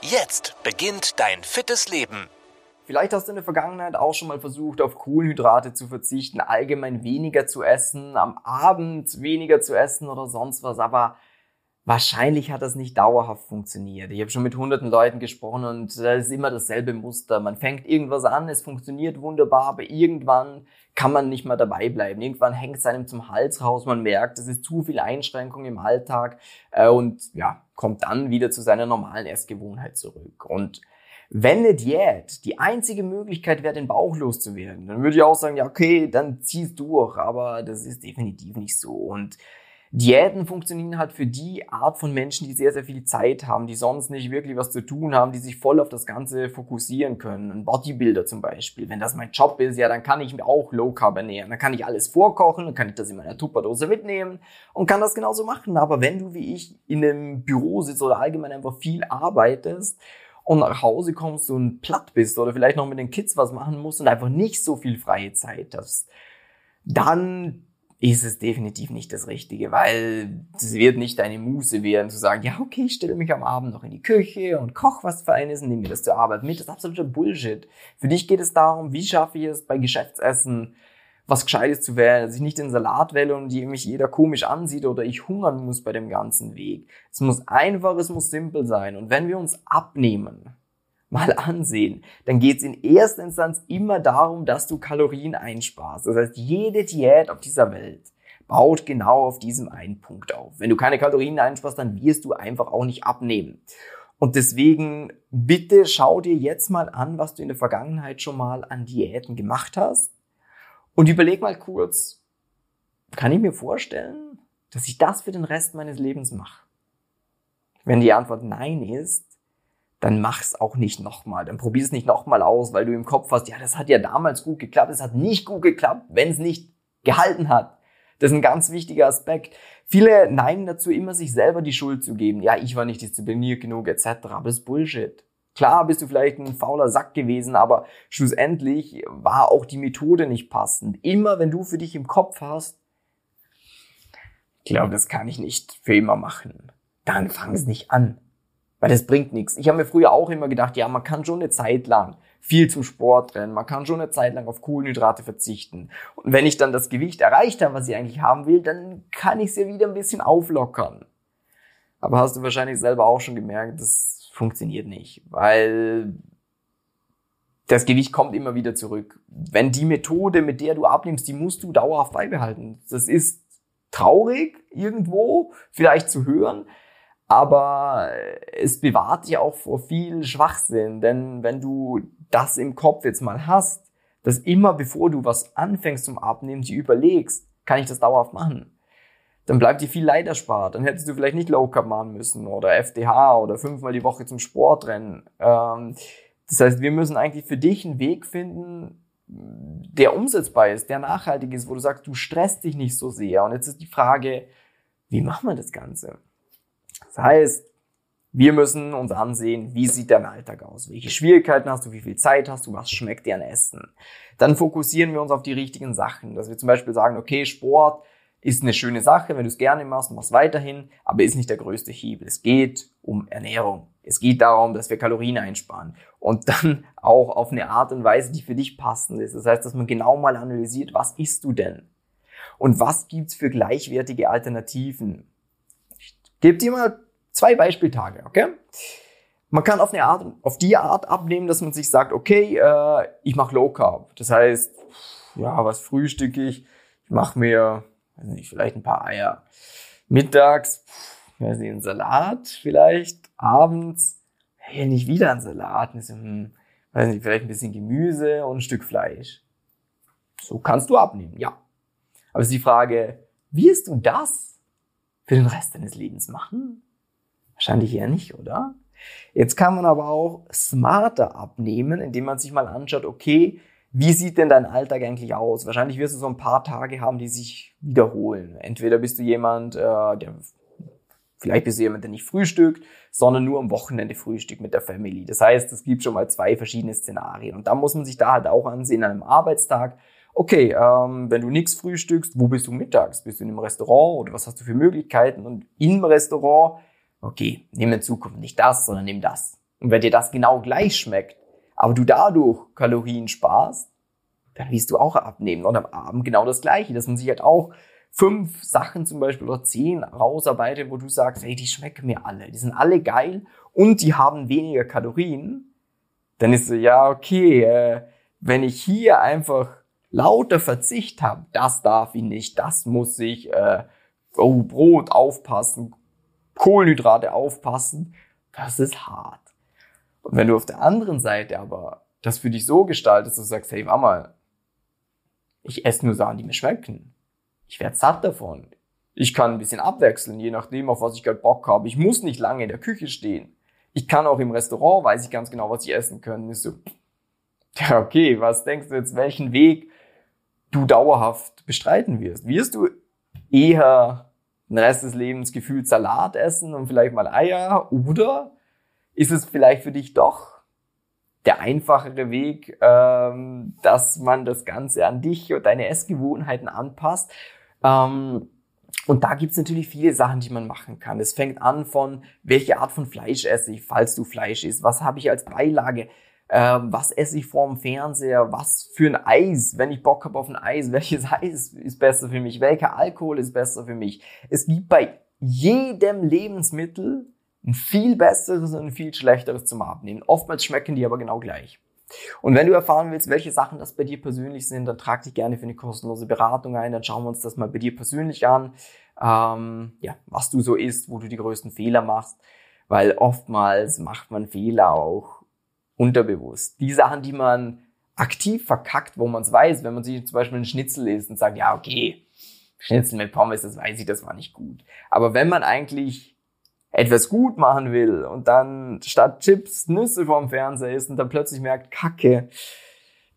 Jetzt beginnt dein fittes Leben. Vielleicht hast du in der Vergangenheit auch schon mal versucht, auf Kohlenhydrate zu verzichten, allgemein weniger zu essen, am Abend weniger zu essen oder sonst was, aber wahrscheinlich hat das nicht dauerhaft funktioniert. Ich habe schon mit hunderten Leuten gesprochen und da ist immer dasselbe Muster. Man fängt irgendwas an, es funktioniert wunderbar, aber irgendwann kann man nicht mehr dabei bleiben. Irgendwann hängt es einem zum Hals raus, man merkt, es ist zu viel Einschränkung im Alltag äh, und ja, kommt dann wieder zu seiner normalen Essgewohnheit zurück. Und wenn eine Diät die einzige Möglichkeit wäre, den Bauch loszuwerden, dann würde ich auch sagen, ja, okay, dann zieh's durch, aber das ist definitiv nicht so. Und Diäten funktionieren halt für die Art von Menschen, die sehr, sehr viel Zeit haben, die sonst nicht wirklich was zu tun haben, die sich voll auf das Ganze fokussieren können. Ein Bodybuilder zum Beispiel. Wenn das mein Job ist, ja, dann kann ich mir auch Low Carb ernähren. Dann kann ich alles vorkochen, dann kann ich das in meiner Tupperdose mitnehmen und kann das genauso machen. Aber wenn du wie ich in einem Büro sitzt oder allgemein einfach viel arbeitest und nach Hause kommst und platt bist oder vielleicht noch mit den Kids was machen musst und einfach nicht so viel freie Zeit hast, dann ist es definitiv nicht das Richtige, weil es wird nicht deine Muße werden, zu sagen, ja, okay, ich stelle mich am Abend noch in die Küche und koch was Feines und nehme mir das zur Arbeit mit. Das ist absoluter Bullshit. Für dich geht es darum, wie schaffe ich es bei Geschäftsessen, was Gescheites zu wählen, dass ich nicht den Salat wähle und die mich jeder komisch ansieht oder ich hungern muss bei dem ganzen Weg. Es muss einfach, es muss simpel sein. Und wenn wir uns abnehmen, mal ansehen, dann geht es in erster Instanz immer darum, dass du Kalorien einsparst. Das heißt, jede Diät auf dieser Welt baut genau auf diesem einen Punkt auf. Wenn du keine Kalorien einsparst, dann wirst du einfach auch nicht abnehmen. Und deswegen bitte schau dir jetzt mal an, was du in der Vergangenheit schon mal an Diäten gemacht hast und überleg mal kurz, kann ich mir vorstellen, dass ich das für den Rest meines Lebens mache? Wenn die Antwort nein ist, dann mach's auch nicht nochmal. Dann probier's nicht nochmal aus, weil du im Kopf hast, ja, das hat ja damals gut geklappt, es hat nicht gut geklappt, wenn es nicht gehalten hat. Das ist ein ganz wichtiger Aspekt. Viele neigen dazu, immer sich selber die Schuld zu geben. Ja, ich war nicht diszipliniert genug, etc. Aber das ist Bullshit. Klar bist du vielleicht ein fauler Sack gewesen, aber schlussendlich war auch die Methode nicht passend. Immer wenn du für dich im Kopf hast, ich glaube, das kann ich nicht für immer machen, dann fang es nicht an. Weil das bringt nichts. Ich habe mir früher auch immer gedacht, ja, man kann schon eine Zeit lang viel zum Sport rennen, man kann schon eine Zeit lang auf Kohlenhydrate verzichten. Und wenn ich dann das Gewicht erreicht habe, was ich eigentlich haben will, dann kann ich es ja wieder ein bisschen auflockern. Aber hast du wahrscheinlich selber auch schon gemerkt, das funktioniert nicht, weil das Gewicht kommt immer wieder zurück. Wenn die Methode, mit der du abnimmst, die musst du dauerhaft beibehalten. Das ist traurig irgendwo vielleicht zu hören, aber es bewahrt dich auch vor viel Schwachsinn, denn wenn du das im Kopf jetzt mal hast, dass immer bevor du was anfängst zum Abnehmen, dir überlegst, kann ich das dauerhaft machen? Dann bleibt dir viel Leid erspart. Dann hättest du vielleicht nicht Low Carb machen müssen oder FDH oder fünfmal die Woche zum Sport rennen. Ähm, das heißt, wir müssen eigentlich für dich einen Weg finden, der umsetzbar ist, der nachhaltig ist, wo du sagst, du stresst dich nicht so sehr. Und jetzt ist die Frage, wie machen wir das Ganze? Das heißt, wir müssen uns ansehen, wie sieht dein Alltag aus? Welche Schwierigkeiten hast du? Wie viel Zeit hast du? Was schmeckt dir an Essen? Dann fokussieren wir uns auf die richtigen Sachen. Dass wir zum Beispiel sagen, okay, Sport ist eine schöne Sache, wenn du es gerne machst, machst weiterhin, aber ist nicht der größte Hebel. Es geht um Ernährung. Es geht darum, dass wir Kalorien einsparen und dann auch auf eine Art und Weise, die für dich passend ist. Das heißt, dass man genau mal analysiert, was isst du denn? Und was gibt's für gleichwertige Alternativen? Gebe dir mal zwei Beispieltage, okay? Man kann auf eine Art, auf die Art abnehmen, dass man sich sagt, okay, äh, ich mache Low Carb. Das heißt, ja, was frühstücke ich? Ich mache mir, weiß nicht, vielleicht ein paar Eier. Mittags, weiß nicht, einen Salat vielleicht. Abends, hey, nicht wieder ein Salat. Hm, weiß nicht, vielleicht ein bisschen Gemüse und ein Stück Fleisch. So kannst du abnehmen, ja. Aber es ist die Frage, wirst du das für den Rest deines Lebens machen? Wahrscheinlich eher nicht, oder? Jetzt kann man aber auch smarter abnehmen, indem man sich mal anschaut, okay, wie sieht denn dein Alltag eigentlich aus? Wahrscheinlich wirst du so ein paar Tage haben, die sich wiederholen. Entweder bist du jemand, äh, der vielleicht bist du jemand, der nicht frühstückt, sondern nur am Wochenende frühstückt mit der Family. Das heißt, es gibt schon mal zwei verschiedene Szenarien. Und da muss man sich da halt auch ansehen an einem Arbeitstag. Okay, ähm, wenn du nichts frühstückst, wo bist du mittags? Bist du in einem Restaurant oder was hast du für Möglichkeiten? Und im Restaurant, okay, nimm in Zukunft nicht das, sondern nimm das. Und wenn dir das genau gleich schmeckt, aber du dadurch Kalorien sparst, dann wirst du auch abnehmen. Und am Abend genau das Gleiche, dass man sich halt auch fünf Sachen zum Beispiel oder zehn rausarbeitet, wo du sagst, hey, die schmecken mir alle, die sind alle geil und die haben weniger Kalorien, dann ist so, ja, okay, äh, wenn ich hier einfach lauter Verzicht habe, das darf ich nicht, das muss ich, äh, oh, Brot aufpassen, Kohlenhydrate aufpassen, das ist hart. Und wenn du auf der anderen Seite aber das für dich so gestaltest, dass du sagst, hey, warte mal, ich esse nur Sachen, die mir schmecken. Ich werde satt davon. Ich kann ein bisschen abwechseln, je nachdem, auf was ich gerade Bock habe. Ich muss nicht lange in der Küche stehen. Ich kann auch im Restaurant, weiß ich ganz genau, was ich essen kann. Ist so, ja, okay, was denkst du jetzt, welchen Weg du dauerhaft bestreiten wirst? Wirst du eher den Rest des Lebens gefühlt Salat essen und vielleicht mal Eier oder ist es vielleicht für dich doch der einfachere Weg, ähm, dass man das Ganze an dich und deine Essgewohnheiten anpasst. Ähm, und da gibt's natürlich viele Sachen, die man machen kann. Es fängt an von, welche Art von Fleisch esse ich, falls du Fleisch isst, was habe ich als Beilage, ähm, was esse ich vorm Fernseher, was für ein Eis, wenn ich Bock habe auf ein Eis, welches Eis ist besser für mich, welcher Alkohol ist besser für mich. Es gibt bei jedem Lebensmittel ein viel besseres und ein viel schlechteres zum Abnehmen. Oftmals schmecken die aber genau gleich. Und wenn du erfahren willst, welche Sachen das bei dir persönlich sind, dann trag dich gerne für eine kostenlose Beratung ein. Dann schauen wir uns das mal bei dir persönlich an, ähm, ja, was du so isst, wo du die größten Fehler machst, weil oftmals macht man Fehler auch unterbewusst. Die Sachen, die man aktiv verkackt, wo man es weiß, wenn man sich zum Beispiel einen Schnitzel isst und sagt, ja, okay, Schnitzel mit Pommes, das weiß ich, das war nicht gut. Aber wenn man eigentlich etwas gut machen will und dann statt Chips Nüsse vorm Fernseher isst und dann plötzlich merkt, Kacke,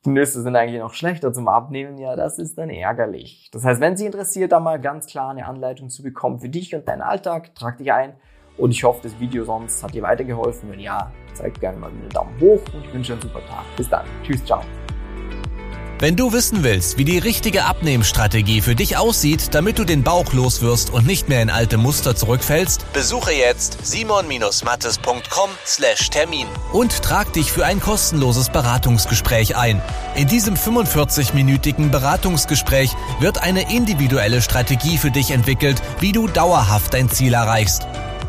die Nüsse sind eigentlich noch schlechter zum Abnehmen, ja, das ist dann ärgerlich. Das heißt, wenn Sie interessiert, da mal ganz klar eine Anleitung zu bekommen für dich und deinen Alltag, trag dich ein und ich hoffe, das Video sonst hat dir weitergeholfen. Wenn ja, zeig gerne mal einen Daumen hoch und ich wünsche einen super Tag. Bis dann. Tschüss, ciao. Wenn du wissen willst, wie die richtige Abnehmstrategie für dich aussieht, damit du den Bauch loswirst und nicht mehr in alte Muster zurückfällst, besuche jetzt simon-mattes.com/termin und trag dich für ein kostenloses Beratungsgespräch ein. In diesem 45-minütigen Beratungsgespräch wird eine individuelle Strategie für dich entwickelt, wie du dauerhaft dein Ziel erreichst.